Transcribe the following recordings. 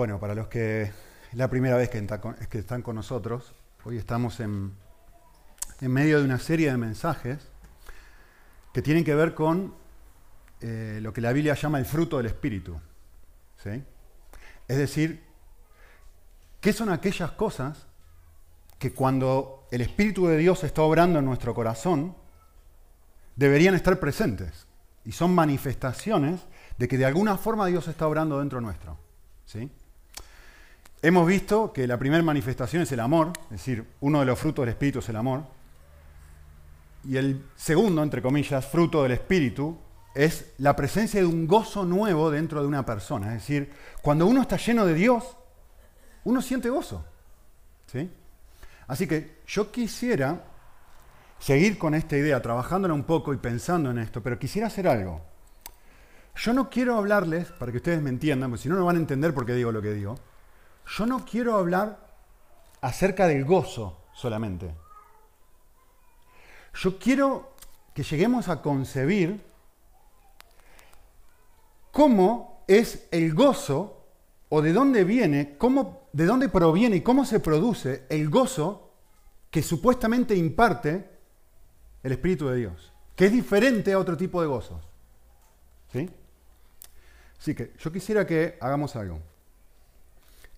Bueno, para los que es la primera vez que, están con nosotros, hoy estamos en, medio de una serie de mensajes que tienen que ver con eh, lo que la Biblia llama el fruto del Espíritu. Es decir, ¿qué son aquellas cosas que cuando el Espíritu de Dios está obrando en nuestro corazón, deberían estar presentes? Y son manifestaciones de que de alguna forma Dios está obrando dentro nuestro. ¿sí? Hemos visto que la primera manifestación es el amor, es decir, uno de los frutos del Espíritu es el amor. Y el segundo, entre comillas, fruto del Espíritu es la presencia de un gozo nuevo dentro de una persona. Es decir, cuando uno está lleno de Dios, uno siente gozo. ¿sí? Así que yo quisiera seguir con esta idea, trabajándola un poco y pensando en esto, pero quisiera hacer algo. Yo no quiero hablarles, para que ustedes me entiendan, porque si no, no van a entender por qué digo lo que digo. Yo no quiero hablar acerca del gozo solamente. Yo quiero que lleguemos a concebir cómo es el gozo o de dónde viene, cómo, de dónde proviene y cómo se produce el gozo que supuestamente imparte el Espíritu de Dios, que es diferente a otro tipo de gozos. ¿Sí? Así que yo quisiera que hagamos algo.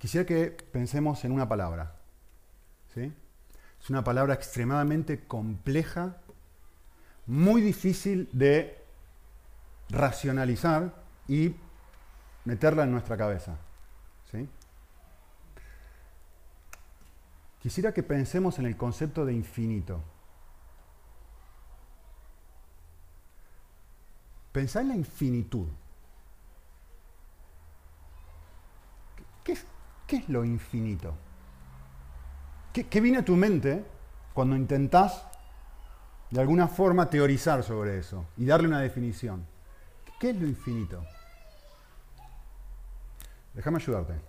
Quisiera que pensemos en una palabra. ¿sí? Es una palabra extremadamente compleja, muy difícil de racionalizar y meterla en nuestra cabeza. ¿sí? Quisiera que pensemos en el concepto de infinito. Pensá en la infinitud. ¿Qué es, ¿Qué es lo infinito? ¿Qué, viene a tu mente cuando intentás de alguna forma teorizar sobre eso y darle una definición? ¿Qué es lo infinito? Déjame ayudarte.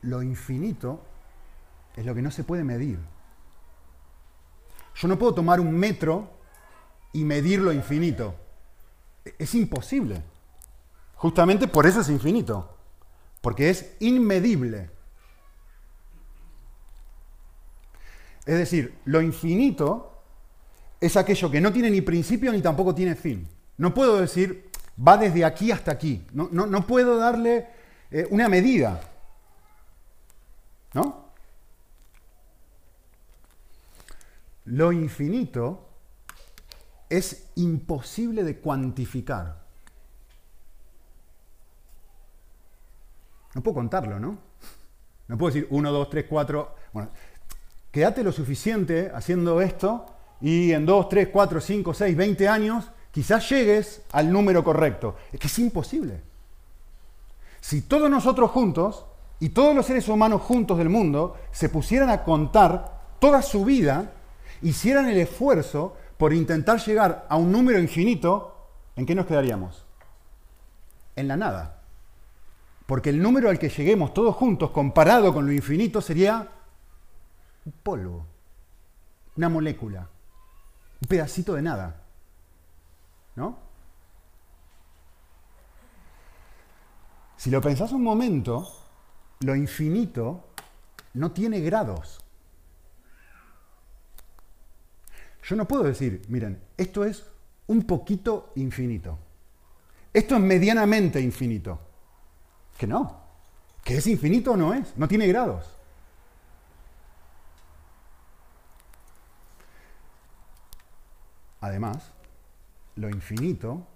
lo, infinito es lo que no se puede medir. Yo no puedo tomar un metro y medir lo infinito. Es imposible. Justamente por eso es infinito, porque es inmedible. Es decir, lo infinito es aquello que no tiene ni principio ni tampoco tiene fin. No puedo decir, va desde aquí hasta aquí. No, puedo darle eh, una medida. ¿No? Lo infinito es imposible de cuantificar. No puedo contarlo, ¿no? No puedo decir 1, 2, 3, 4. Bueno, quédate lo suficiente haciendo esto y en 2, 3, 4, 5, 6, 20 años quizás llegues al número correcto. Es que es imposible. Si todos nosotros juntos y todos los seres humanos juntos del mundo se pusieran a contar toda su vida, hicieran el esfuerzo por intentar llegar a un número infinito, ¿en qué nos quedaríamos? En la nada. Porque el número al que lleguemos todos juntos, comparado con lo infinito, sería un polvo, una molécula, un pedacito de nada. ¿No? Si lo pensás un momento, lo infinito no tiene grados. Yo no puedo decir, miren, esto es un poquito infinito. Esto es medianamente infinito. Que no. Que es infinito no es. No tiene grados. Además, lo infinito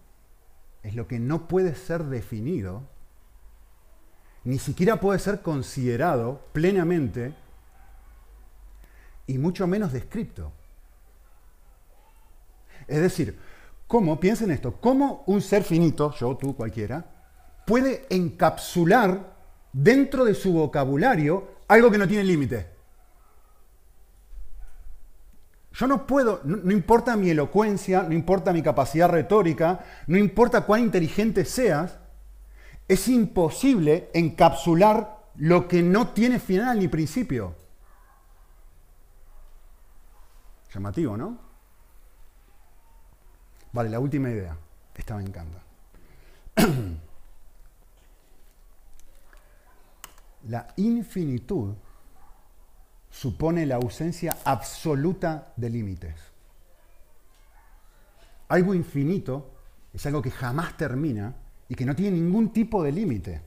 es lo que no puede ser definido, ni siquiera puede ser considerado plenamente y mucho menos descripto. Es decir, ¿cómo, piensen esto, cómo un ser finito, yo, tú, cualquiera, puede encapsular dentro de su vocabulario algo que no tiene límite. Yo no puedo, no, importa mi elocuencia, no importa mi capacidad retórica, no importa cuán inteligente seas, es imposible encapsular lo que no tiene final ni principio. Llamativo, ¿no? Vale, la última idea. Esta me encanta. La infinitud supone la ausencia absoluta de límites. Algo infinito es algo que jamás termina y que no tiene ningún tipo de límite.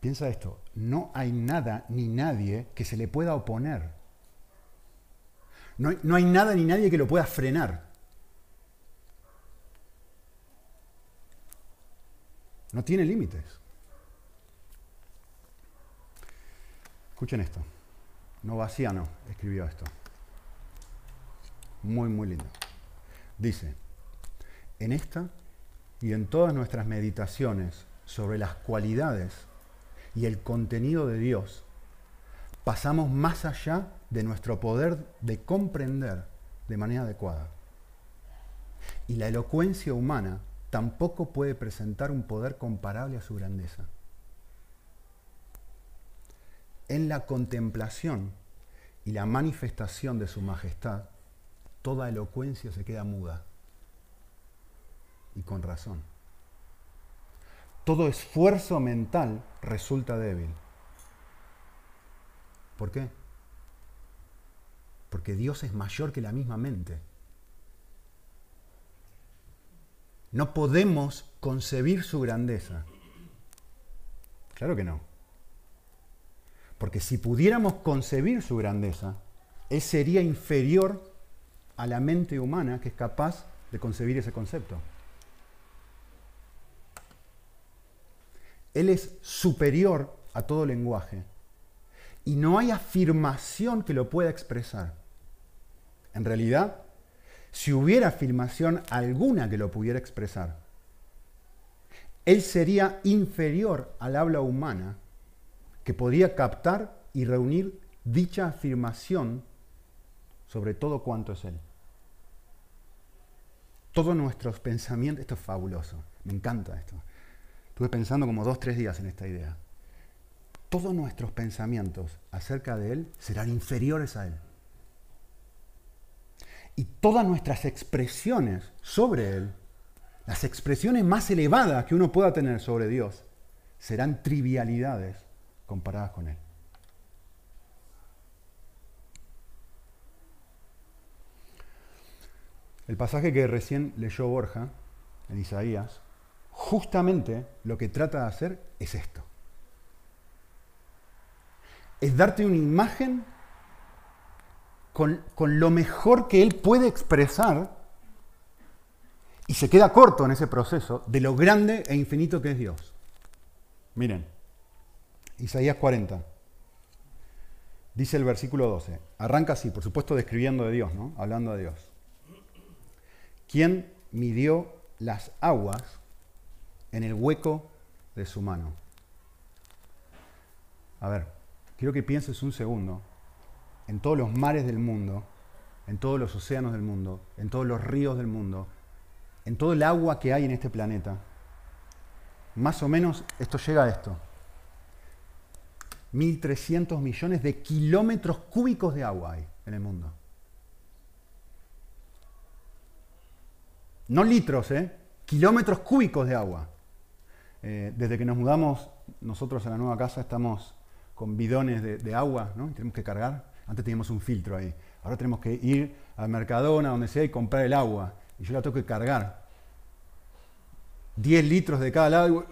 Piensa esto, no hay nada ni nadie que se le pueda oponer. No hay, no hay nada ni nadie que lo pueda frenar. No tiene límites. Escuchen esto. Novaciano escribió esto. Muy, muy lindo. Dice, en esta y en todas nuestras meditaciones sobre las cualidades y el contenido de Dios, pasamos más allá de nuestro poder de comprender de manera adecuada. Y la elocuencia humana tampoco puede presentar un poder comparable a su grandeza. En la contemplación y la manifestación de su majestad, toda elocuencia se queda muda. Y con razón. Todo esfuerzo mental resulta débil. ¿Por qué? Porque Dios es mayor que la misma mente. No podemos concebir su grandeza. Claro que no. Porque si pudiéramos concebir su grandeza, Él sería inferior a la mente humana que es capaz de concebir ese concepto. Él es superior a todo lenguaje. Y no hay afirmación que lo pueda expresar. En realidad, si hubiera afirmación alguna que lo pudiera expresar, él sería inferior al habla humana que podría captar y reunir dicha afirmación sobre todo cuanto es Él. Todos nuestros pensamientos, esto es fabuloso, me encanta esto. Estuve pensando como dos, tres días en esta idea. Todos nuestros pensamientos acerca de Él serán inferiores a Él. Y todas nuestras expresiones sobre Él, las expresiones más elevadas que uno pueda tener sobre Dios, serán trivialidades comparadas con Él. El pasaje que recién leyó Borja en Isaías, justamente lo que trata de hacer es esto. Es darte una imagen con, lo mejor que él puede expresar y se queda corto en ese proceso de lo grande e infinito que es Dios. Miren, Isaías 40. Dice el versículo 12. Arranca así, por supuesto describiendo de Dios, ¿no? Hablando de Dios. ¿Quién midió las aguas en el hueco de su mano? A ver, quiero que pienses un segundo en todos los mares del mundo, en todos los océanos del mundo, en todos los ríos del mundo, en todo el agua que hay en este planeta. Más o menos esto llega a esto. 1.300 millones de kilómetros cúbicos de agua hay en el mundo. No litros, ¿eh? Kilómetros cúbicos de agua. Eh, desde que nos mudamos nosotros a la nueva casa estamos con bidones de, agua, ¿no? tenemos que cargar. Antes teníamos un filtro ahí. Ahora tenemos que ir al Mercadona, donde sea, y comprar el agua. Y yo la tengo que cargar. 10 litros de cada lado.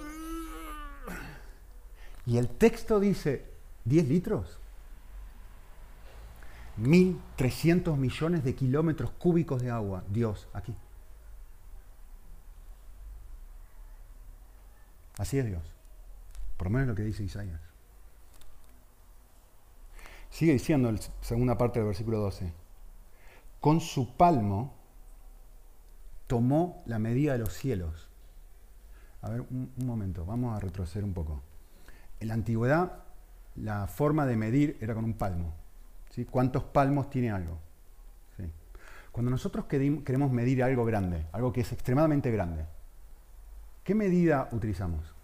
Y el texto dice, ¿10 litros? 1.300 millones de kilómetros cúbicos de agua. Dios, aquí. Así es Dios. Por lo menos lo que dice Isaías. Sigue diciendo la segunda parte del versículo 12. Con su palmo tomó la medida de los cielos. A ver, un, momento, vamos a retroceder un poco. En la antigüedad, la forma de medir era con un palmo. ¿sí? ¿Cuántos palmos tiene algo? Cuando nosotros queremos medir algo grande, algo que es extremadamente grande, ¿Qué medida utilizamos?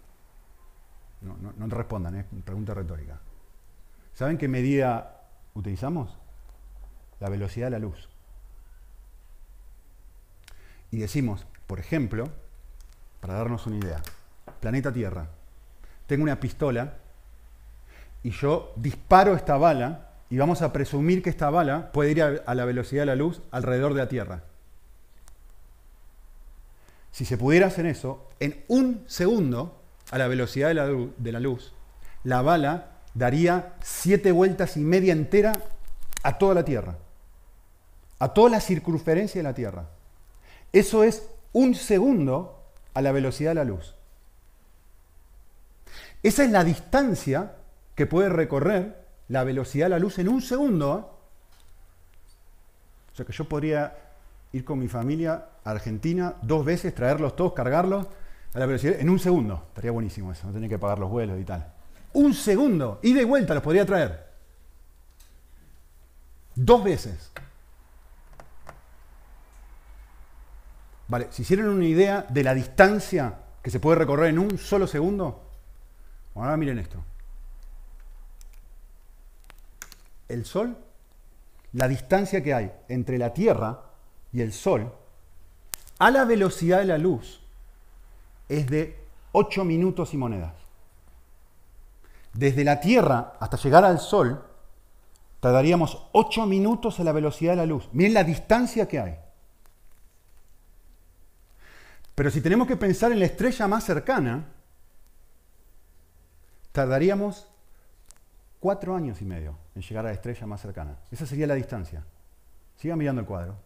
No, no, respondan, es pregunta retórica. ¿Saben qué medida utilizamos? La velocidad de la luz. Y decimos, por ejemplo, para darnos una idea, planeta Tierra, tengo una pistola y yo disparo esta bala y vamos a presumir que esta bala puede ir a, la velocidad de la luz alrededor de la Tierra. Si se pudiera hacer eso, en un segundo, a la velocidad de la, luz, la bala daría siete vueltas y media entera a toda la Tierra, a toda la circunferencia de la Tierra. Eso es un segundo a la velocidad de la luz. Esa es la distancia que puede recorrer la velocidad de la luz en un segundo. ¿eh? O sea que yo podría ir con mi familia a Argentina dos veces, traerlos todos, cargarlos a la velocidad en un segundo. Estaría buenísimo eso, no tener que pagar los vuelos y tal. Un segundo, y vuelta los podría traer. Dos veces. Vale, si hicieron una idea de la distancia que se puede recorrer en un solo segundo, ahora miren esto. El Sol, la distancia que hay entre la Tierra y el Sol, a la velocidad de la luz, es de 8 minutos y monedas. Desde la Tierra hasta llegar al Sol, tardaríamos 8 minutos a la velocidad de la luz. Miren la distancia que hay. Pero si tenemos que pensar en la estrella más cercana, tardaríamos 4 años y medio en llegar a la estrella más cercana. Esa sería la distancia. Sigan mirando el cuadro.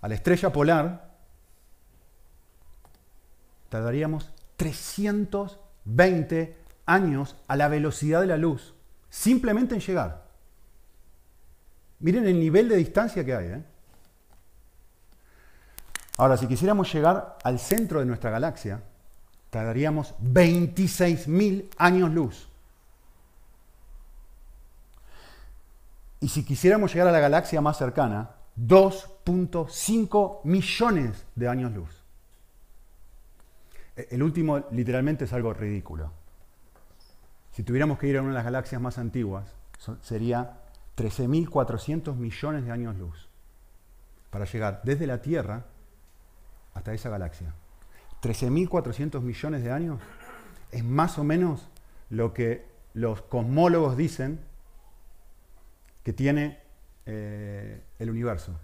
A la estrella polar tardaríamos 320 años a la velocidad de la luz, simplemente en llegar. Miren el nivel de distancia que hay. ¿eh? Ahora, si quisiéramos llegar al centro de nuestra galaxia, tardaríamos 26.000 años luz. Y si quisiéramos llegar a la galaxia más cercana, 2.5 millones de años luz. El último literalmente es algo ridículo. Si tuviéramos que ir a una de las galaxias más antiguas, sería 13.400 millones de años luz para llegar desde la Tierra hasta esa galaxia. 13.400 millones de años es más o menos lo que los cosmólogos dicen que tiene eh, el universo.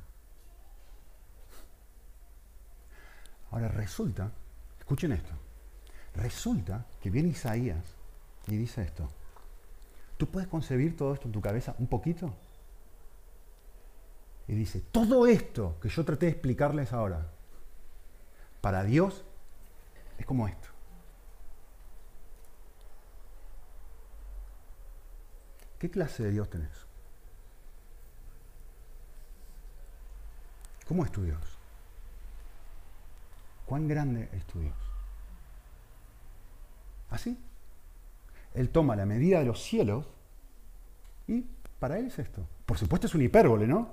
Ahora resulta, escuchen esto, resulta que viene Isaías y dice esto. ¿Tú puedes concebir todo esto en tu cabeza un poquito? Y dice, todo esto que yo traté de explicarles ahora, para Dios es como esto. ¿Qué clase de Dios tenés? ¿Cómo es tu Dios? ¿Cuán grande es tu Dios? ¿Así? Él toma la medida de los cielos y para él es esto. Por supuesto es un hipérbole, ¿no?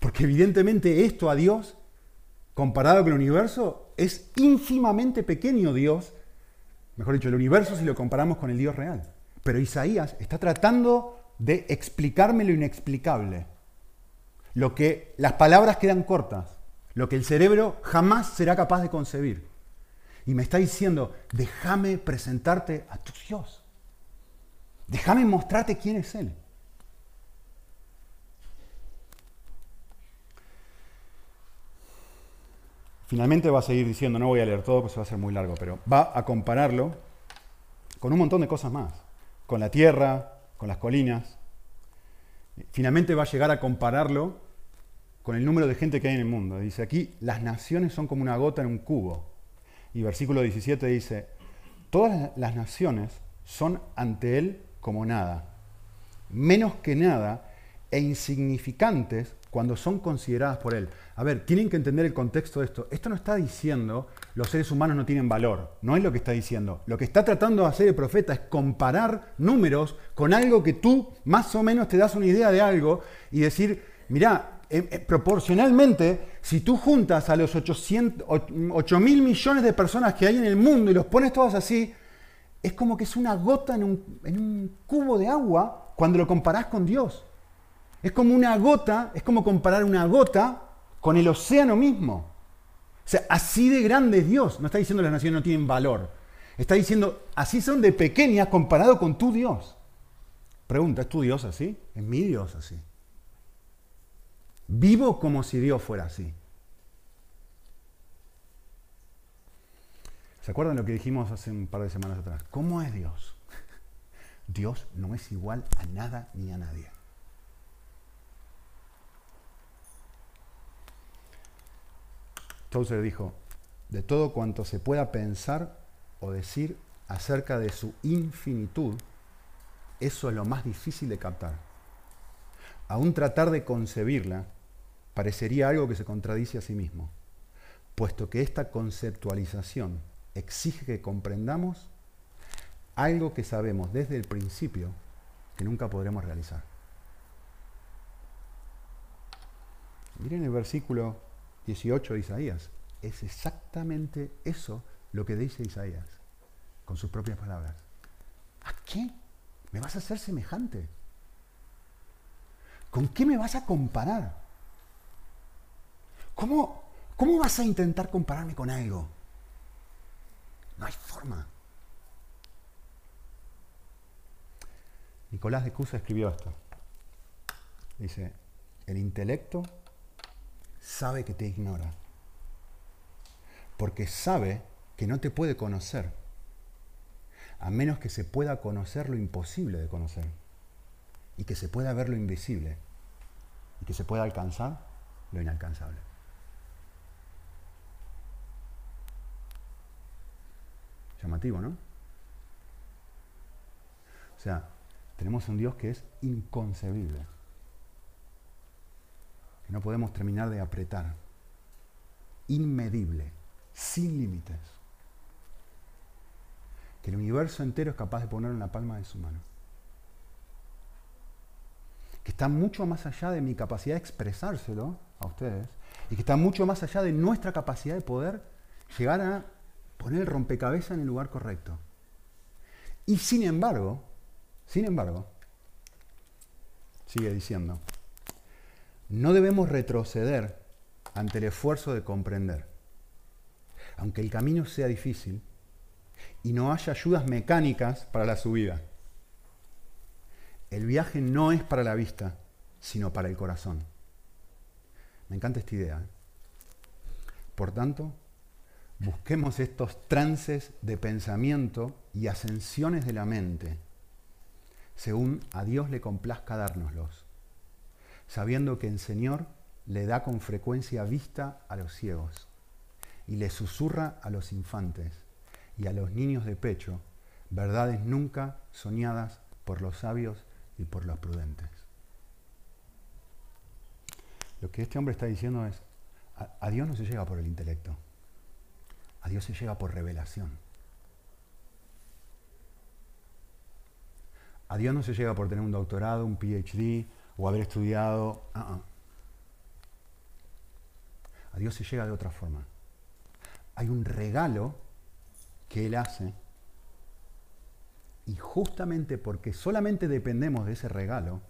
Porque evidentemente esto a Dios, comparado con el universo, es ínfimamente pequeño Dios. Mejor dicho, el universo si lo comparamos con el Dios real. Pero Isaías está tratando de explicarme lo inexplicable lo que las palabras quedan cortas, lo que el cerebro jamás será capaz de concebir. Y me está diciendo, déjame presentarte a tu Dios. Déjame mostrarte quién es Él. Finalmente va a seguir diciendo, no voy a leer todo, pues va a ser muy largo, pero va a compararlo con un montón de cosas más, con la tierra, con las colinas. Finalmente va a llegar a compararlo con el número de gente que hay en el mundo. Dice aquí, las naciones son como una gota en un cubo. Y versículo 17 dice, todas las naciones son ante Él como nada, menos que nada e insignificantes cuando son consideradas por Él. A ver, tienen que entender el contexto de esto. Esto no está diciendo los seres humanos no tienen valor, no es lo que está diciendo. Lo que está tratando de hacer el profeta es comparar números con algo que tú más o menos te das una idea de algo y decir, mirá, eh, eh, proporcionalmente, si tú juntas a los 8 mil millones de personas que hay en el mundo y los pones todos así, es como que es una gota en un, cubo de agua cuando lo comparás con Dios. Es como una gota, es como comparar una gota con el océano mismo. O sea, así de grande es Dios. No está diciendo las naciones no tienen valor. Está diciendo, así son de pequeñas comparado con tu Dios. Pregunta, ¿es tu Dios así? ¿Es mi Dios así? Vivo como si Dios fuera así. ¿Se acuerdan lo que dijimos hace un par de semanas atrás? ¿Cómo es Dios? Dios no es igual a nada ni a nadie. Entonces dijo, de todo cuanto se pueda pensar o decir acerca de su infinitud, eso es lo más difícil de captar. Aún tratar de concebirla parecería algo que se contradice a sí mismo, puesto que esta conceptualización exige que comprendamos algo que sabemos desde el principio que nunca podremos realizar. Miren el versículo 18 de Isaías. Es exactamente eso lo que dice Isaías, con sus propias palabras. ¿A qué me vas a hacer semejante? ¿Con qué me vas a comparar? ¿Cómo, cómo vas a intentar compararme con algo? No hay forma. Nicolás de Cusa escribió esto. Dice, el intelecto sabe que te ignora, porque sabe que no te puede conocer, a menos que se pueda conocer lo imposible de conocer, y que se pueda ver lo invisible, y que se pueda alcanzar lo inalcanzable. ¿No? O sea, tenemos un Dios que es inconcebible, que no podemos terminar de apretar, inmedible, sin límites, que el universo entero es capaz de poner en la palma de su mano, que está mucho más allá de mi capacidad de expresárselo a ustedes y que está mucho más allá de nuestra capacidad de poder llegar a poner el rompecabezas en el lugar correcto. Y sin embargo, sin embargo, sigue diciendo, no debemos retroceder ante el esfuerzo de comprender. Aunque el camino sea difícil y no haya ayudas mecánicas para la subida. El viaje no es para la vista, sino para el corazón. Me encanta esta idea. ¿eh? Por tanto, busquemos estos trances de pensamiento y ascensiones de la mente según a Dios le complazca dárnoslos, sabiendo que el Señor le da con frecuencia vista a los ciegos y le susurra a los infantes y a los niños de pecho verdades nunca soñadas por los sabios y por los prudentes. Lo que este hombre está diciendo es, a, Dios no se llega por el intelecto, a Dios se llega por revelación. A Dios no se llega por tener un doctorado, un PhD o haber estudiado. Uh-uh. A Dios se llega de otra forma. Hay un regalo que Él hace y justamente porque solamente dependemos de ese regalo,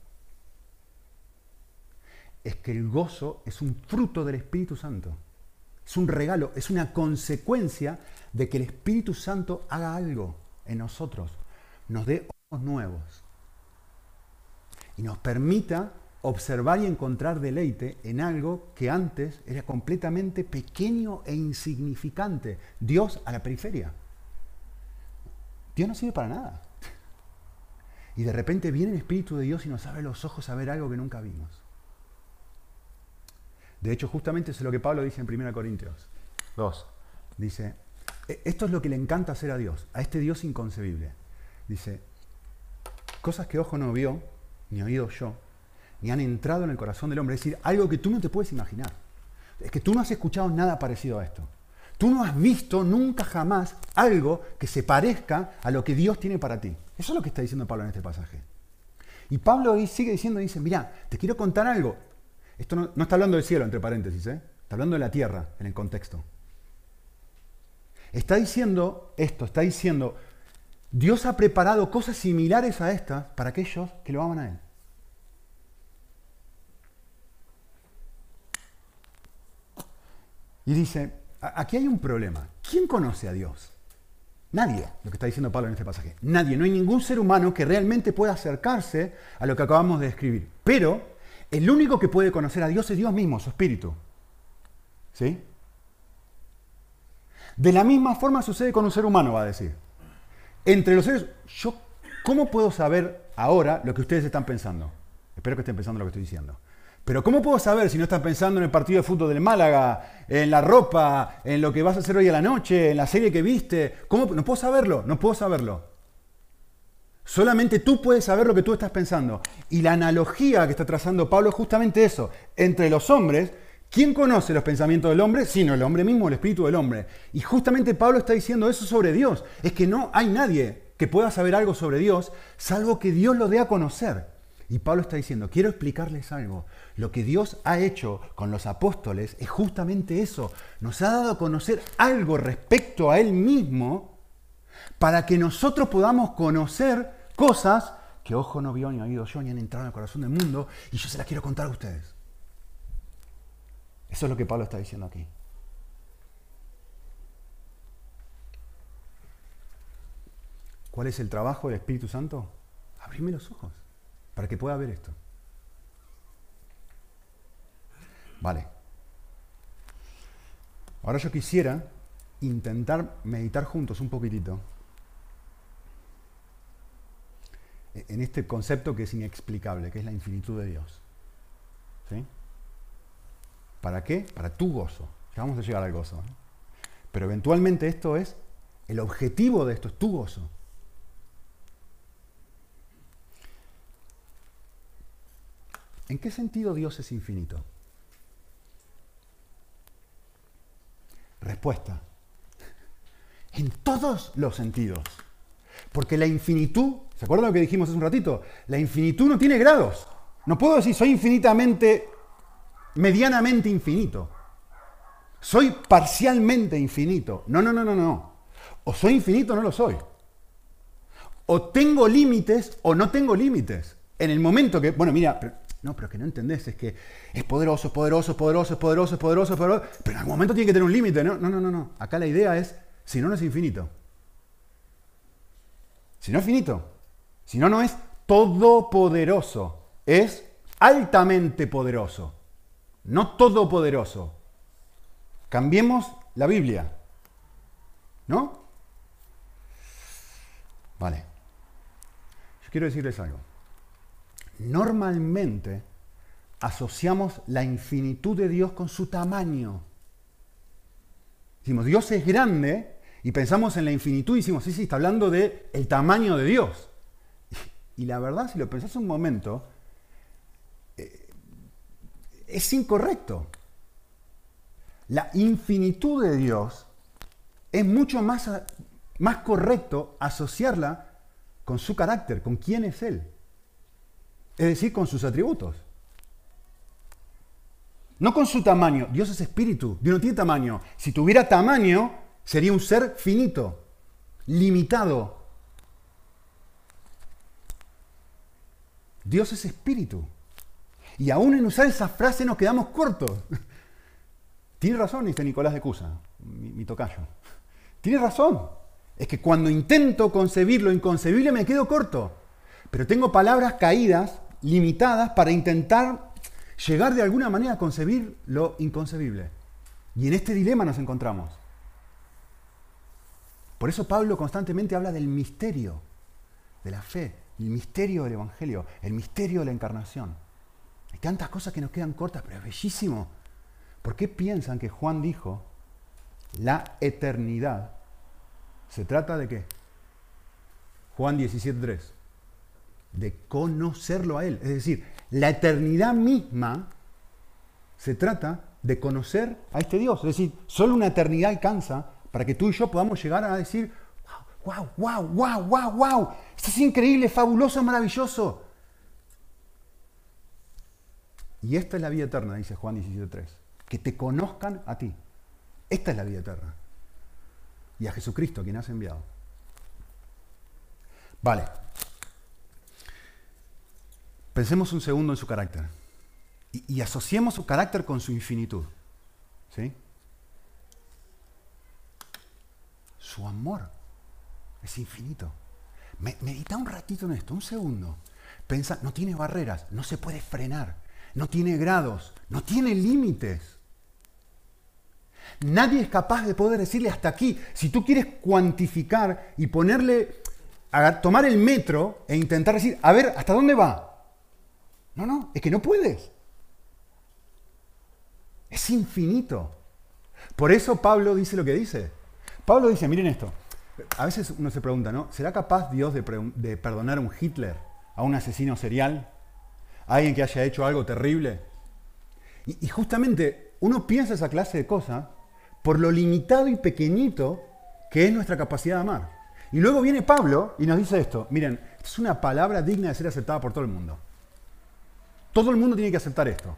es que el gozo es un fruto del Espíritu Santo. Es un regalo, es una consecuencia de que el Espíritu Santo haga algo en nosotros, nos dé nuevos y nos permita observar y encontrar deleite en algo que antes era completamente pequeño e insignificante. Dios a la periferia. Dios no sirve para nada. Y de repente viene el Espíritu de Dios y nos abre los ojos a ver algo que nunca vimos. De hecho, justamente eso es lo que Pablo dice en 1 Corintios 2. Dice, e-, esto es lo que le encanta hacer a Dios, a este Dios inconcebible. Dice, cosas que ojo no vio, ni oído yo, ni han entrado en el corazón del hombre. Es decir, algo que tú no te puedes imaginar. Es que tú no has escuchado nada parecido a esto. Tú no has visto nunca jamás algo que se parezca a lo que Dios tiene para ti. Eso es lo que está diciendo Pablo en este pasaje. Y Pablo sigue diciendo, dice, mira, te quiero contar algo. Esto no, está hablando del cielo, entre paréntesis, ¿eh? está hablando de la tierra en el contexto. Está diciendo esto, está diciendo, Dios ha preparado cosas similares a estas para aquellos que lo aman a Él. Y dice, aquí hay un problema. ¿Quién conoce a Dios? Nadie, lo que está diciendo Pablo en este pasaje. Nadie, no hay ningún ser humano que realmente pueda acercarse a lo que acabamos de describir. Pero el único que puede conocer a Dios es Dios mismo, su espíritu. ¿Sí? De la misma forma sucede con un ser humano, va a decir. Entre los seres, yo, ¿cómo puedo saber ahora lo que ustedes están pensando? Espero que estén pensando lo que estoy diciendo. Pero ¿cómo puedo saber si no están pensando en el partido de fútbol del Málaga, en la ropa, en lo que vas a hacer hoy a la noche, en la serie que viste? ¿Cómo? No puedo saberlo, no puedo saberlo. Solamente tú puedes saber lo que tú estás pensando. Y la analogía que está trazando Pablo es justamente eso. Entre los hombres, ¿quién conoce los pensamientos del hombre? Sino el hombre mismo, el espíritu del hombre. Y justamente Pablo está diciendo eso sobre Dios. Es que no hay nadie que pueda saber algo sobre Dios, salvo que Dios lo dé a conocer. Y Pablo está diciendo, quiero explicarles algo. Lo que Dios ha hecho con los apóstoles es justamente eso. Nos ha dado a conocer algo respecto a Él mismo para que nosotros podamos conocer cosas que ojo no vio ni oído yo ni han entrado en el corazón del mundo y yo se las quiero contar a ustedes. Eso es lo que Pablo está diciendo aquí. ¿Cuál es el trabajo del Espíritu Santo? Abrirme los ojos para que pueda ver esto. Vale. Ahora yo quisiera intentar meditar juntos un poquitito en este concepto que es inexplicable, que es la infinitud de Dios. ¿Sí? ¿Para qué? Para tu gozo. Ya vamos a llegar al gozo. Pero eventualmente esto es, el objetivo de esto es tu gozo. ¿En qué sentido Dios es infinito? Respuesta. En todos los sentidos. Porque la infinitud, ¿se acuerdan lo que dijimos hace un ratito? La infinitud no tiene grados. No puedo decir soy infinitamente, medianamente infinito. Soy parcialmente infinito. No, no, no, no, no. O soy infinito o no lo soy. O tengo límites o no tengo límites. En el momento que, bueno, mira, no, pero que no entendés, es que es poderoso, es poderoso, es poderoso, es poderoso, poderoso, poderoso, pero en algún momento tiene que tener un límite, ¿no? No, no, no, no. Acá la idea es, si no, no es infinito. Si no es finito, si no, no es todopoderoso, es altamente poderoso, no todopoderoso. Cambiemos la Biblia, ¿no? Vale. Yo quiero decirles algo normalmente asociamos la infinitud de Dios con su tamaño. Decimos, Dios es grande y pensamos en la infinitud y decimos, sí, sí, está hablando del el tamaño de Dios. Y la verdad, si lo pensás un momento, eh, es incorrecto. La infinitud de Dios es mucho más, más correcto asociarla con su carácter, con quién es Él. Es decir, con sus atributos. No con su tamaño. Dios es espíritu. Dios no tiene tamaño. Si tuviera tamaño, sería un ser finito, limitado. Dios es espíritu. Y aún en usar esa frase nos quedamos cortos. Tiene razón, dice Nicolás de Cusa, mi, tocayo. Tiene razón. Es que cuando intento concebir lo inconcebible me quedo corto. Pero tengo palabras caídas limitadas para intentar llegar de alguna manera a concebir lo inconcebible. Y en este dilema nos encontramos. Por eso Pablo constantemente habla del misterio de la fe, el misterio del Evangelio, el misterio de la encarnación. Hay tantas cosas que nos quedan cortas, pero es bellísimo. ¿Por qué piensan que Juan dijo la eternidad? ¿Se trata de qué? Juan 17.3 de conocerlo a Él. Es decir, la eternidad misma se trata de conocer a este Dios. Es decir, solo una eternidad alcanza para que tú y yo podamos llegar a decir, wow, wow, wow, wow, wow, esto es increíble, fabuloso, maravilloso. Y esta es la vida eterna, dice Juan 17.3. Que te conozcan a ti. Esta es la vida eterna. Y a Jesucristo, quien has enviado. Vale, Pensemos un segundo en su carácter y, asociemos su carácter con su infinitud. ¿sí? Su amor es infinito. medita un ratito en esto, un segundo. Pensa, no tiene barreras, no se puede frenar, no tiene grados, no tiene límites. Nadie es capaz de poder decirle hasta aquí. Si tú quieres cuantificar y ponerle, a tomar el metro e intentar decir, a ver, ¿hasta dónde va? No, no, es que no puedes. Es infinito. Por eso Pablo dice lo que dice. Pablo dice, miren esto, a veces uno se pregunta, ¿no? ¿Será capaz Dios de, perdonar a un Hitler, a un asesino serial, a alguien que haya hecho algo terrible? Y, justamente uno piensa esa clase de cosas por lo limitado y pequeñito que es nuestra capacidad de amar. Y luego viene Pablo y nos dice esto, miren, es una palabra digna de ser aceptada por todo el mundo. Todo el mundo tiene que aceptar esto.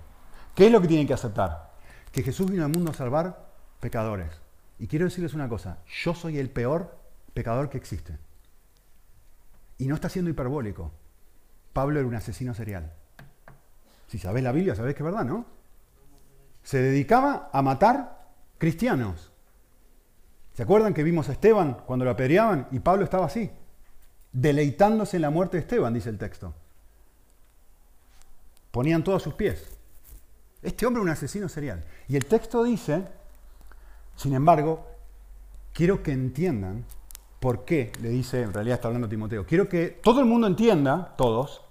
¿Qué es lo que tienen que aceptar? Que Jesús vino al mundo a salvar pecadores. Y quiero decirles una cosa, yo soy el peor pecador que existe. Y no está siendo hiperbólico. Pablo era un asesino serial. Si sabes la Biblia, sabés que es verdad, ¿no? Se dedicaba a matar cristianos. ¿Se acuerdan que vimos a Esteban cuando lo apedreaban? Y Pablo estaba así, deleitándose en la muerte de Esteban, dice el texto. Ponían todo a sus pies. Este hombre es un asesino serial. Y el texto dice, sin embargo, quiero que entiendan por qué, le dice, en realidad está hablando Timoteo, quiero que todo el mundo entienda, todos,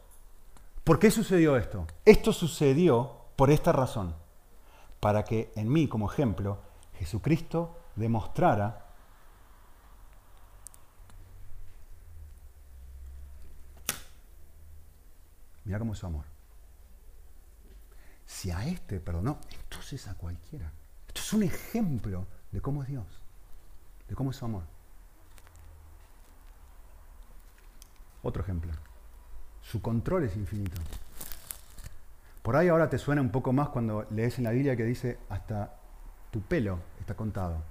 por qué sucedió esto. Esto sucedió por esta razón, para que en mí, como ejemplo, Jesucristo demostrara Mira cómo es su amor. Si a este perdonó, entonces a cualquiera. Esto es un ejemplo de cómo es Dios, de cómo es su amor. Otro ejemplo. Su control es infinito. Por ahí ahora te suena un poco más cuando lees en la Biblia que dice hasta tu pelo está contado.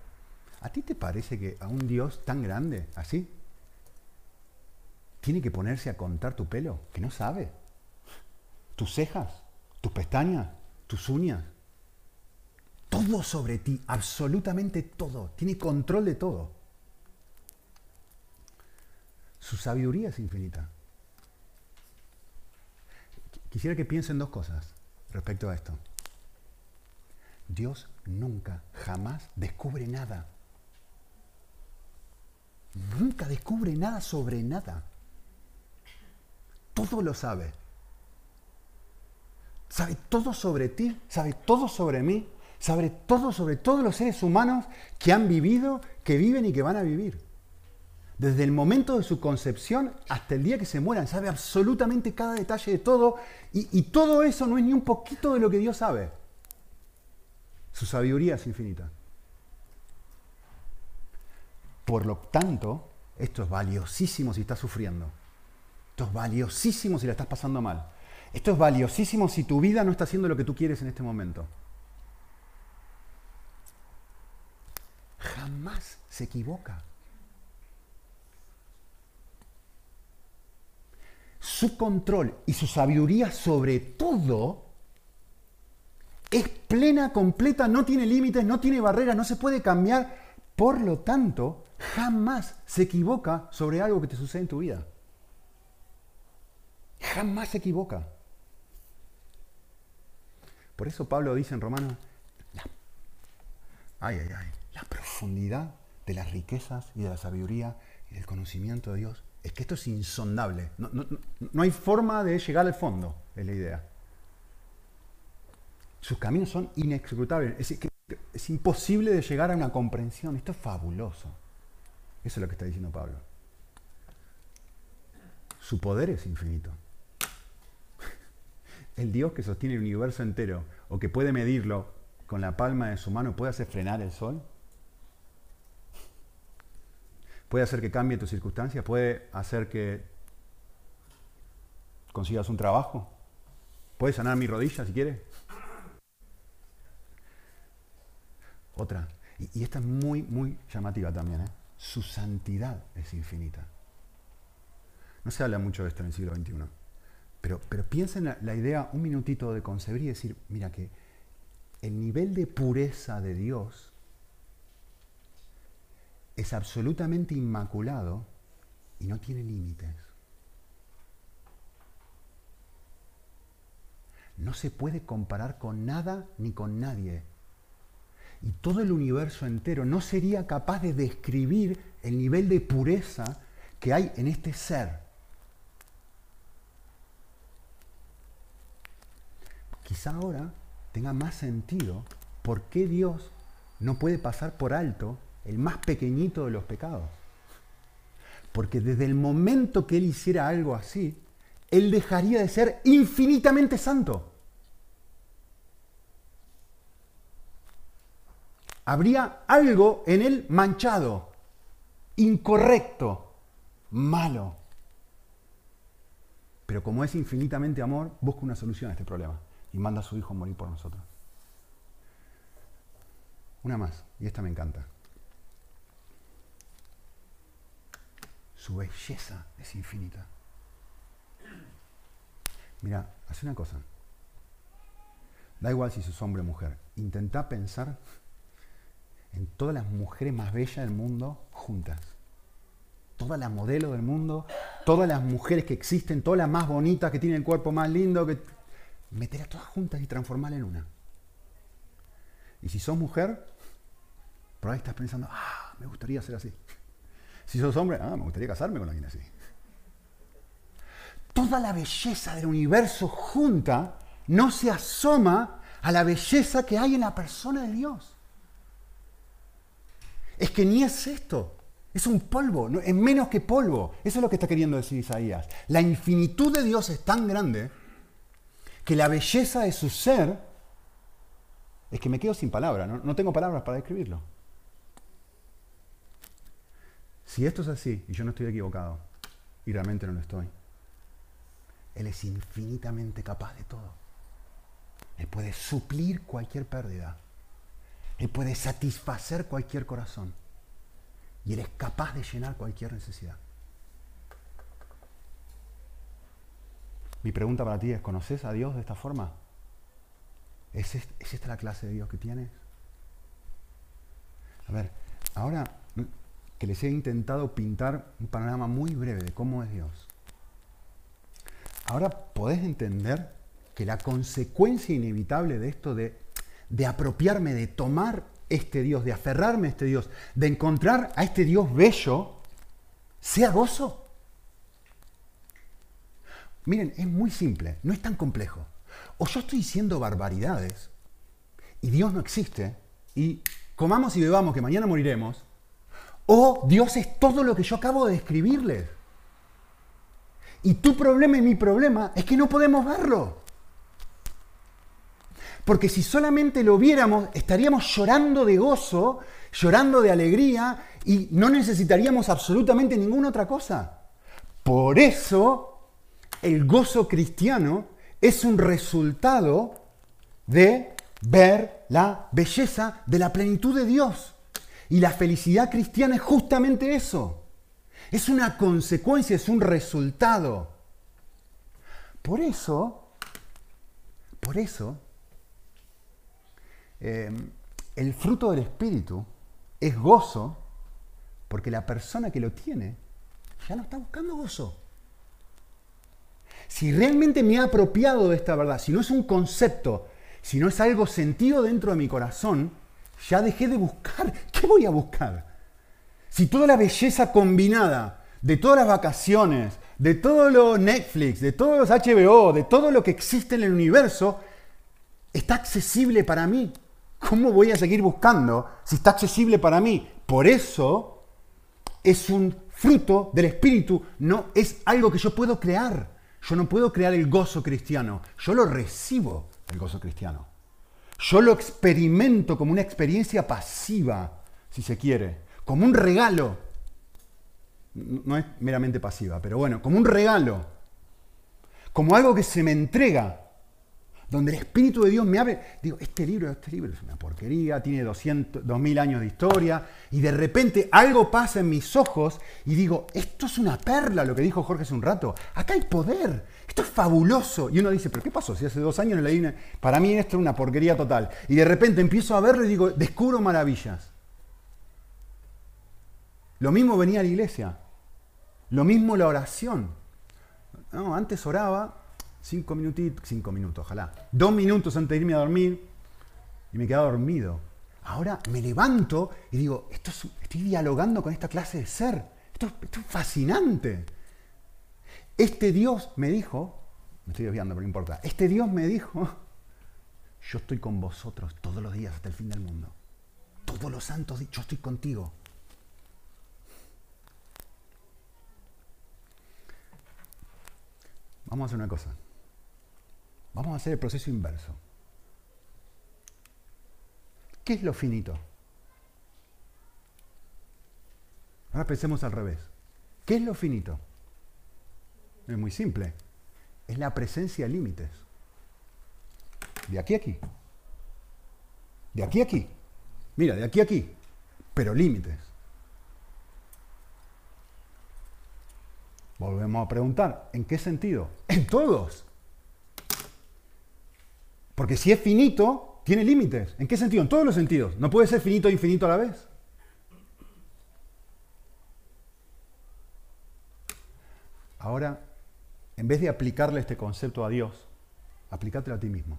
¿A ti te parece que a un Dios tan grande, así, tiene que ponerse a contar tu pelo? Que no sabe. Tus cejas, tus pestañas, tus uñas. Todo sobre ti, absolutamente todo. Tiene control de todo. Su sabiduría es infinita. Quisiera que piensen dos cosas respecto a esto. Dios nunca, jamás descubre nada. Nunca descubre nada sobre nada. Todo lo sabe. Sabe todo sobre ti, sabe todo sobre mí, sabe todo sobre todos los seres humanos que han vivido, que viven y que van a vivir. Desde el momento de su concepción hasta el día que se mueran, sabe absolutamente cada detalle de todo y, todo eso no es ni un poquito de lo que Dios sabe. Su sabiduría es infinita. Por lo tanto, esto es valiosísimo si estás sufriendo. Esto es valiosísimo si la estás pasando mal. Esto es valiosísimo si tu vida no está haciendo lo que tú quieres en este momento. Jamás se equivoca. su control y su sabiduría sobre todo es plena, completa, no tiene límites, no tiene barreras, no se puede cambiar. Por lo tanto, jamás se equivoca sobre algo que te sucede en tu vida. Jamás se equivoca. Por eso Pablo dice en Romanos, ay, ay, ay, la profundidad de las riquezas y de la sabiduría y del conocimiento de Dios es que esto es insondable. No, hay forma de llegar al fondo, es la idea. Sus caminos son inescrutables. Es, es imposible de llegar a una comprensión. Esto es fabuloso. Eso es lo que está diciendo Pablo. Su poder es infinito. El Dios que sostiene el universo entero o que puede medirlo con la palma de su mano puede hacer frenar el sol puede hacer que cambie tu circunstancia, puede hacer que consigas un trabajo, puede sanar mi rodilla si quieres. Otra, y, esta es muy, muy llamativa también, ¿eh? su santidad es infinita. No se habla mucho de esto en el siglo XXI, pero, pero piensa en la idea un minutito de concebir y decir, mira que el nivel de pureza de Dios es absolutamente inmaculado y no tiene límites. No se puede comparar con nada ni con nadie. Y todo el universo entero no sería capaz de describir el nivel de pureza que hay en este ser. Quizá ahora tenga más sentido por qué Dios no puede pasar por alto el más pequeñito de los pecados. Porque desde el momento que Él hiciera algo así, Él dejaría de ser infinitamente santo. Habría algo en Él manchado, incorrecto, malo. Pero como es infinitamente amor, busca una solución a este problema y manda a su Hijo a morir por nosotros. Una más, y esta me encanta. Su belleza es infinita. Mira, hace una cosa. Da igual si sos hombre o mujer. Intenta pensar en todas las mujeres más bellas del mundo juntas. Todas las modelos del mundo, todas las mujeres que existen, todas las más bonitas que tienen el cuerpo más lindo, que meterlas todas juntas y transformarlas en una. Y si sos mujer, por ahí estás pensando, ah, me gustaría ser así. Si sos hombre, ah, me gustaría casarme con alguien así. Toda la belleza del universo junta no se asoma a la belleza que hay en la persona de Dios. Es que ni es esto. Es un polvo, es menos que polvo. Eso es lo que está queriendo decir Isaías. La infinitud de Dios es tan grande que la belleza de su ser es que me quedo sin palabras, no, no tengo palabras para describirlo. Si esto es así, y yo no estoy equivocado, y realmente no lo estoy, Él es infinitamente capaz de todo. Él puede suplir cualquier pérdida. Él puede satisfacer cualquier corazón. Y Él es capaz de llenar cualquier necesidad. Mi pregunta para ti es, ¿conoces a Dios de esta forma? ¿Es, esta la clase de Dios que tienes? A ver, ahora que les he intentado pintar un panorama muy breve de cómo es Dios. Ahora podés entender que la consecuencia inevitable de esto de, de apropiarme, de tomar este Dios, de aferrarme a este Dios, de encontrar a este Dios bello, sea gozo. Miren, es muy simple, no es tan complejo. O yo estoy diciendo barbaridades y Dios no existe y comamos y bebamos que mañana moriremos, o Dios es todo lo que yo acabo de describirles. Y tu problema y mi problema es que no podemos verlo. Porque si solamente lo viéramos, estaríamos llorando de gozo, llorando de alegría y no necesitaríamos absolutamente ninguna otra cosa. Por eso, el gozo cristiano es un resultado de ver la belleza de la plenitud de Dios. Y la felicidad cristiana es justamente eso. Es una consecuencia, es un resultado. Por eso, por eso, em, el fruto del Espíritu es gozo, porque la persona que lo tiene ya no está buscando gozo. Si realmente me he apropiado de esta verdad, si no es un concepto, si no es algo sentido dentro de mi corazón, ya dejé de buscar. ¿Qué voy a buscar? Si toda la belleza combinada de todas las vacaciones, de todo lo Netflix, de todos los HBO, de todo lo que existe en el universo, está accesible para mí. ¿Cómo voy a seguir buscando si está accesible para mí? Por eso es un fruto del Espíritu, no es algo que yo puedo crear. Yo no puedo crear el gozo cristiano, yo lo recibo, el gozo cristiano. Yo lo experimento como una experiencia pasiva, si se quiere, como un regalo. No es meramente pasiva, pero bueno, como un regalo. Como algo que se me entrega donde el Espíritu de Dios me abre, digo, este libro, este libro es una porquería, tiene 200, 2000 años de historia, y de repente algo pasa en mis ojos y digo, esto es una perla, lo que dijo Jorge hace un rato, acá hay poder, esto es fabuloso. Y uno dice, pero ¿qué pasó? Si hace dos años leí, para mí esto es una porquería total. Y de repente empiezo a verlo y digo, descubro maravillas. Lo mismo venía a la iglesia. Lo mismo la oración. No, antes oraba cinco minutitos, cinco minutos, ojalá. Dos minutos antes de irme a dormir y me quedaba dormido. Ahora me levanto y digo, esto estoy dialogando con esta clase de ser. Esto, es fascinante. Este Dios me dijo, me estoy desviando, pero no importa. Este Dios me dijo, yo estoy con vosotros todos los días hasta el fin del mundo. Todos los santos, yo estoy contigo. Vamos a hacer una cosa. Vamos a hacer el proceso inverso. ¿Qué es lo finito? Ahora pensemos al revés. ¿Qué es lo finito? Es muy simple. Es la presencia de límites. De aquí a aquí. De aquí a aquí. Mira, de aquí a aquí. Pero límites. Volvemos a preguntar, ¿en qué sentido? En todos. Porque si es finito, tiene límites. ¿En qué sentido? En todos los sentidos. No puede ser finito e infinito a la vez. Ahora, en vez de aplicarle este concepto a Dios, aplícatelo a ti mismo.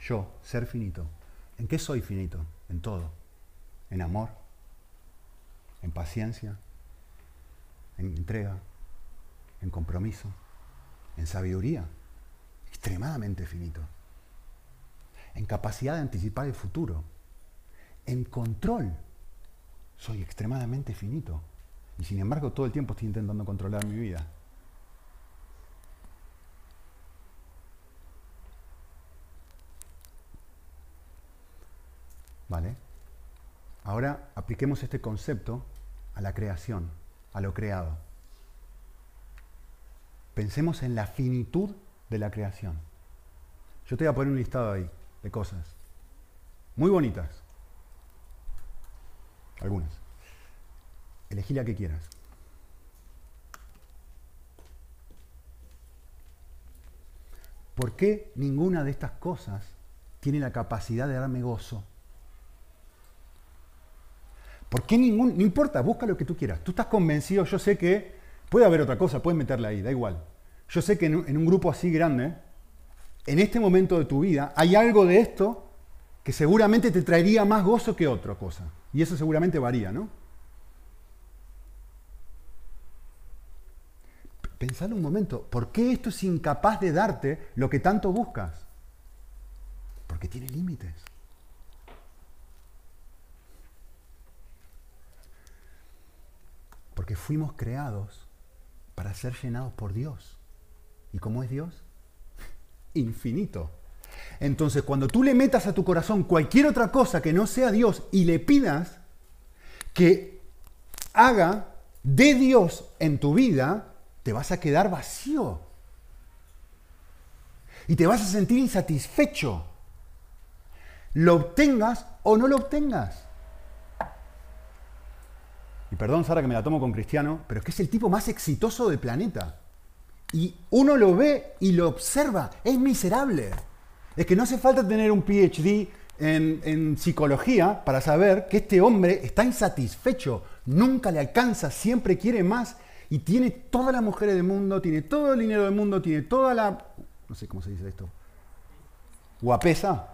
Yo, ser finito. ¿En qué soy finito? En todo. En amor, en paciencia, en entrega, en compromiso, en sabiduría, extremadamente finito, en capacidad de anticipar el futuro, en control, soy extremadamente finito. Y sin embargo todo el tiempo estoy intentando controlar mi vida. ¿Vale? Ahora apliquemos este concepto a la creación, a lo creado. Pensemos en la finitud de la creación. Yo te voy a poner un listado ahí de cosas. Muy bonitas. Algunas. Elegí la que quieras. ¿Por qué ninguna de estas cosas tiene la capacidad de darme gozo? ¿Por qué ningún? No importa, busca lo que tú quieras. Tú estás convencido, yo sé que puede haber otra cosa, puedes meterla ahí, da igual. Yo sé que en un, grupo así grande, en este momento de tu vida, hay algo de esto que seguramente te traería más gozo que otra cosa. Y eso seguramente varía, ¿no? Pensad un momento, ¿por qué esto es incapaz de darte lo que tanto buscas? Porque tiene límites. Porque fuimos creados para ser llenados por Dios. ¿Y cómo es Dios? Infinito. Entonces, cuando tú le metas a tu corazón cualquier otra cosa que no sea Dios y le pidas que haga de Dios en tu vida, te vas a quedar vacío. Y te vas a sentir insatisfecho. Lo obtengas o no lo obtengas. Y perdón, Sara, que me la tomo con Cristiano, pero es que es el tipo más exitoso del planeta. Y uno lo ve y lo observa. Es miserable. Es que no hace falta tener un PhD en, psicología para saber que este hombre está insatisfecho. Nunca le alcanza, siempre quiere más. Y tiene todas las mujeres del mundo, tiene todo el dinero del mundo, tiene toda la... No sé cómo se dice esto. Guapesa.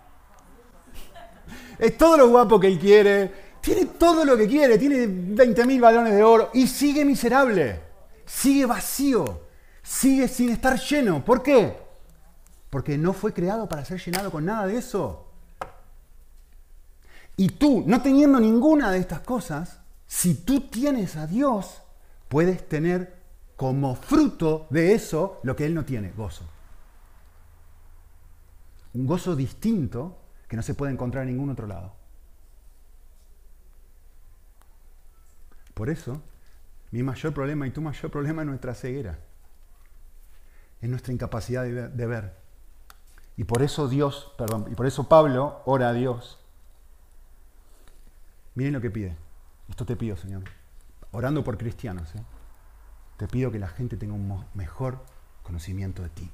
Es todo lo guapo que él quiere tiene todo lo que quiere, tiene 20.000 balones de oro y sigue miserable, sigue vacío, sigue sin estar lleno. ¿Por qué? Porque no fue creado para ser llenado con nada de eso. Y tú, no teniendo ninguna de estas cosas, si tú tienes a Dios, puedes tener como fruto de eso lo que Él no tiene, gozo. Un gozo distinto que no se puede encontrar en ningún otro lado. Por eso, mi mayor problema y tu mayor problema es nuestra ceguera. Es nuestra incapacidad de ver. Y por eso Dios, perdón, y por eso Pablo ora a Dios. Miren lo que pide. Esto te pido, Señor. Orando por cristianos. ¿eh? Te pido que la gente tenga un mejor conocimiento de ti.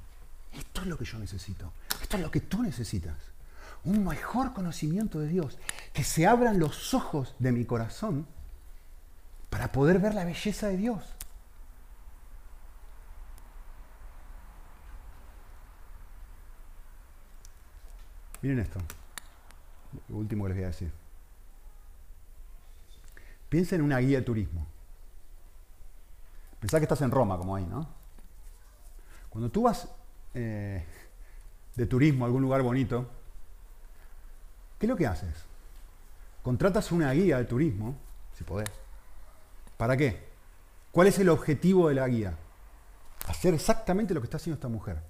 Esto es lo que yo necesito. Esto es lo que tú necesitas. Un mejor conocimiento de Dios. que se abran los ojos de mi corazón para poder ver la belleza de Dios. Miren esto, lo último que les voy a decir. Piensen en una guía de turismo. Pensá que estás en Roma, como ahí, ¿no? Cuando tú vas eh, de turismo a algún lugar bonito, ¿qué es lo que haces? Contratas una guía de turismo, si podés. ¿Para qué? ¿Cuál es el objetivo de la guía? Hacer exactamente lo que está haciendo esta mujer.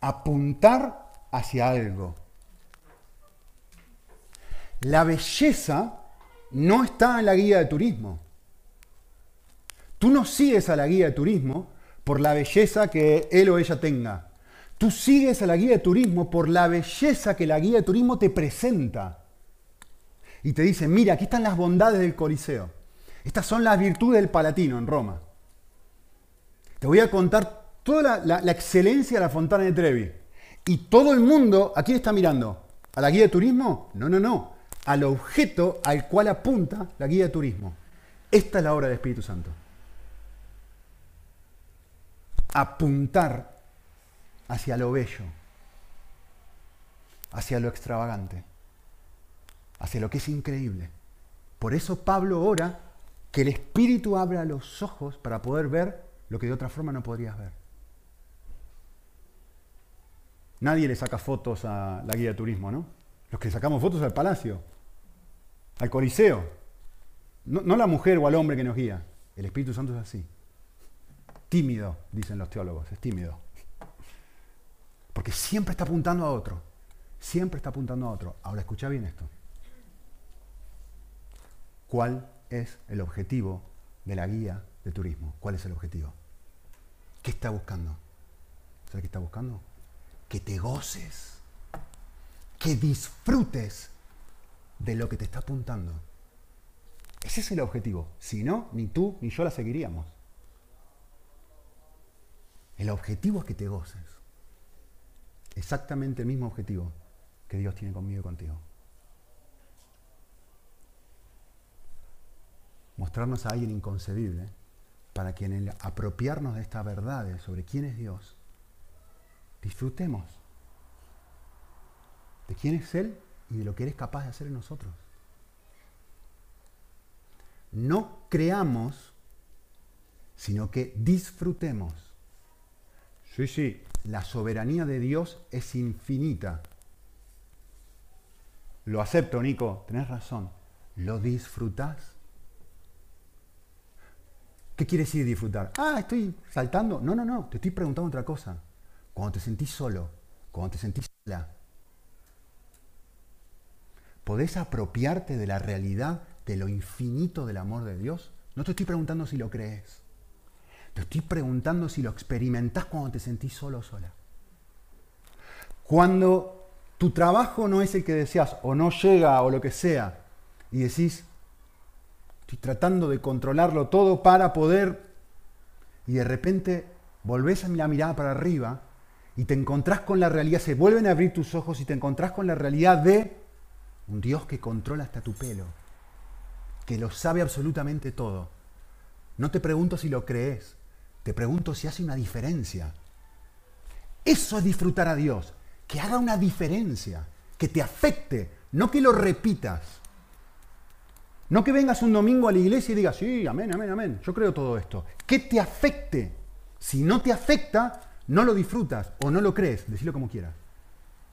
Apuntar hacia algo. La belleza no está en la guía de turismo. Tú no sigues a la guía de turismo por la belleza que él o ella tenga. Tú sigues a la guía de turismo por la belleza que la guía de turismo te presenta. Y te dice, mira, aquí están las bondades del Coliseo. Estas son las virtudes del Palatino en Roma. Te voy a contar toda la, excelencia de la Fontana de Trevi. Y todo el mundo, ¿a quién está mirando? ¿A la guía de turismo? No, no, no al objeto al cual apunta la guía de turismo. Esta es la obra del Espíritu Santo. Apuntar hacia lo bello, hacia lo extravagante, hacia lo que es increíble. Por eso Pablo ora que el Espíritu abra los ojos para poder ver lo que de otra forma no podrías ver. Nadie le saca fotos a la guía de turismo, ¿no? Los que sacamos fotos al palacio al Coliseo. No, la mujer o al hombre que nos guía. El Espíritu Santo es así. Tímido, dicen los teólogos, es tímido. Porque siempre está apuntando a otro. Siempre está apuntando a otro. Ahora escucha bien esto. ¿Cuál es el objetivo de la guía de turismo? ¿Cuál es el objetivo? ¿Qué está buscando? ¿Sabes qué está buscando? Que te goces, que disfrutes de lo que te está apuntando. Ese es el objetivo. Si no, ni tú ni yo la seguiríamos. El objetivo es que te goces. Exactamente el mismo objetivo que Dios tiene conmigo y contigo. Mostrarnos a alguien inconcebible para que en el apropiarnos de estas verdades sobre quién es Dios, disfrutemos de quién es Él y de lo que eres capaz de hacer en nosotros. No creamos, sino que disfrutemos. Sí, sí, la soberanía de Dios es infinita. Lo acepto, Nico, tenés razón. ¿Lo disfrutás? ¿Qué quiere decir disfrutar? Ah, estoy saltando. No, no, no, te estoy preguntando otra cosa. Cuando te sentís solo, cuando te sentís sola, ¿Podés apropiarte de la realidad de lo infinito del amor de Dios? No te estoy preguntando si lo crees. Te estoy preguntando si lo experimentás cuando te sentís solo o sola. Cuando tu trabajo no es el que deseas o no llega o lo que sea y decís, estoy tratando de controlarlo todo para poder y de repente volvés a la mirada para arriba y te encontrás con la realidad, se vuelven a abrir tus ojos y te encontrás con la realidad de un Dios que controla hasta tu pelo, que lo sabe absolutamente todo. No te pregunto si lo crees, te pregunto si hace una diferencia. Eso es disfrutar a Dios, que haga una diferencia, que te afecte, no que lo repitas. No que vengas un domingo a la iglesia y digas, sí, amén, amén, amén, yo creo todo esto. Que te afecte. Si no te afecta, no lo disfrutas o no lo crees, decilo como quieras.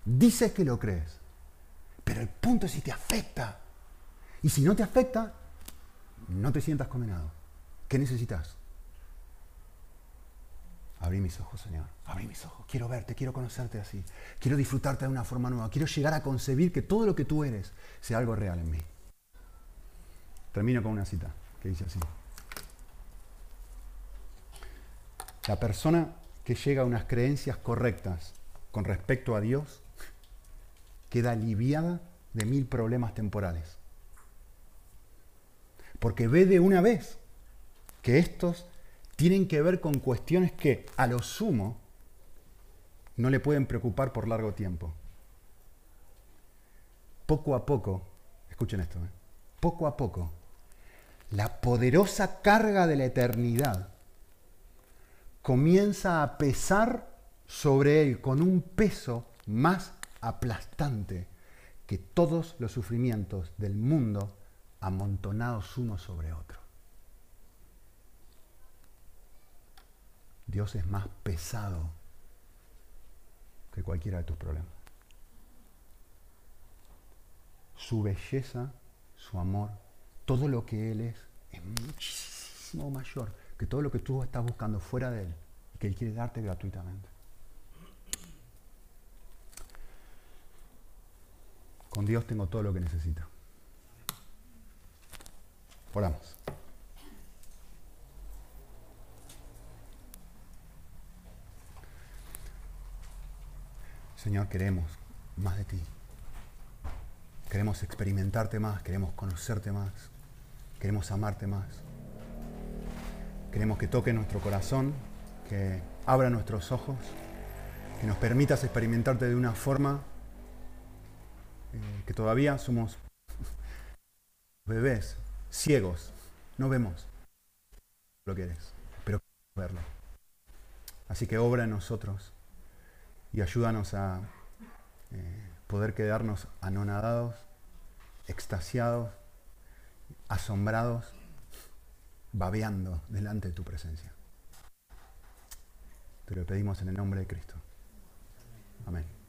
Dices que lo crees. Pero el punto es si te afecta. Y si no te afecta, no te sientas condenado. ¿Qué necesitas? Abrí mis ojos, Señor. Abrí mis ojos. Quiero verte, quiero conocerte así. Quiero disfrutarte de una forma nueva. Quiero llegar a concebir que todo lo que tú eres sea algo real en mí. Termino con una cita que dice así. La persona que llega a unas creencias correctas con respecto a Dios queda aliviada de mil problemas temporales. Porque ve de una vez que estos tienen que ver con cuestiones que a lo sumo no le pueden preocupar por largo tiempo. Poco a poco, escuchen esto, ¿eh? poco a poco, la poderosa carga de la eternidad comienza a pesar sobre él con un peso más aplastante que todos los sufrimientos del mundo amontonados uno sobre otro. Dios es más pesado que cualquiera de tus problemas. Su belleza, su amor, todo lo que Él es, es muchísimo mayor que todo lo que tú estás buscando fuera de Él que Él quiere darte gratuitamente. Con Dios tengo todo lo que necesito. Oramos. Señor, queremos más de ti. Queremos experimentarte más, queremos conocerte más, queremos amarte más. Queremos que toque nuestro corazón, que abra nuestros ojos, que nos permitas experimentarte de una forma eh, que todavía somos bebés, ciegos, no vemos lo que eres, pero verlo. Así que obra en nosotros y ayúdanos a eh, poder quedarnos anonadados, extasiados, asombrados, babeando delante de tu presencia. Te lo pedimos en el nombre de Cristo. Amén.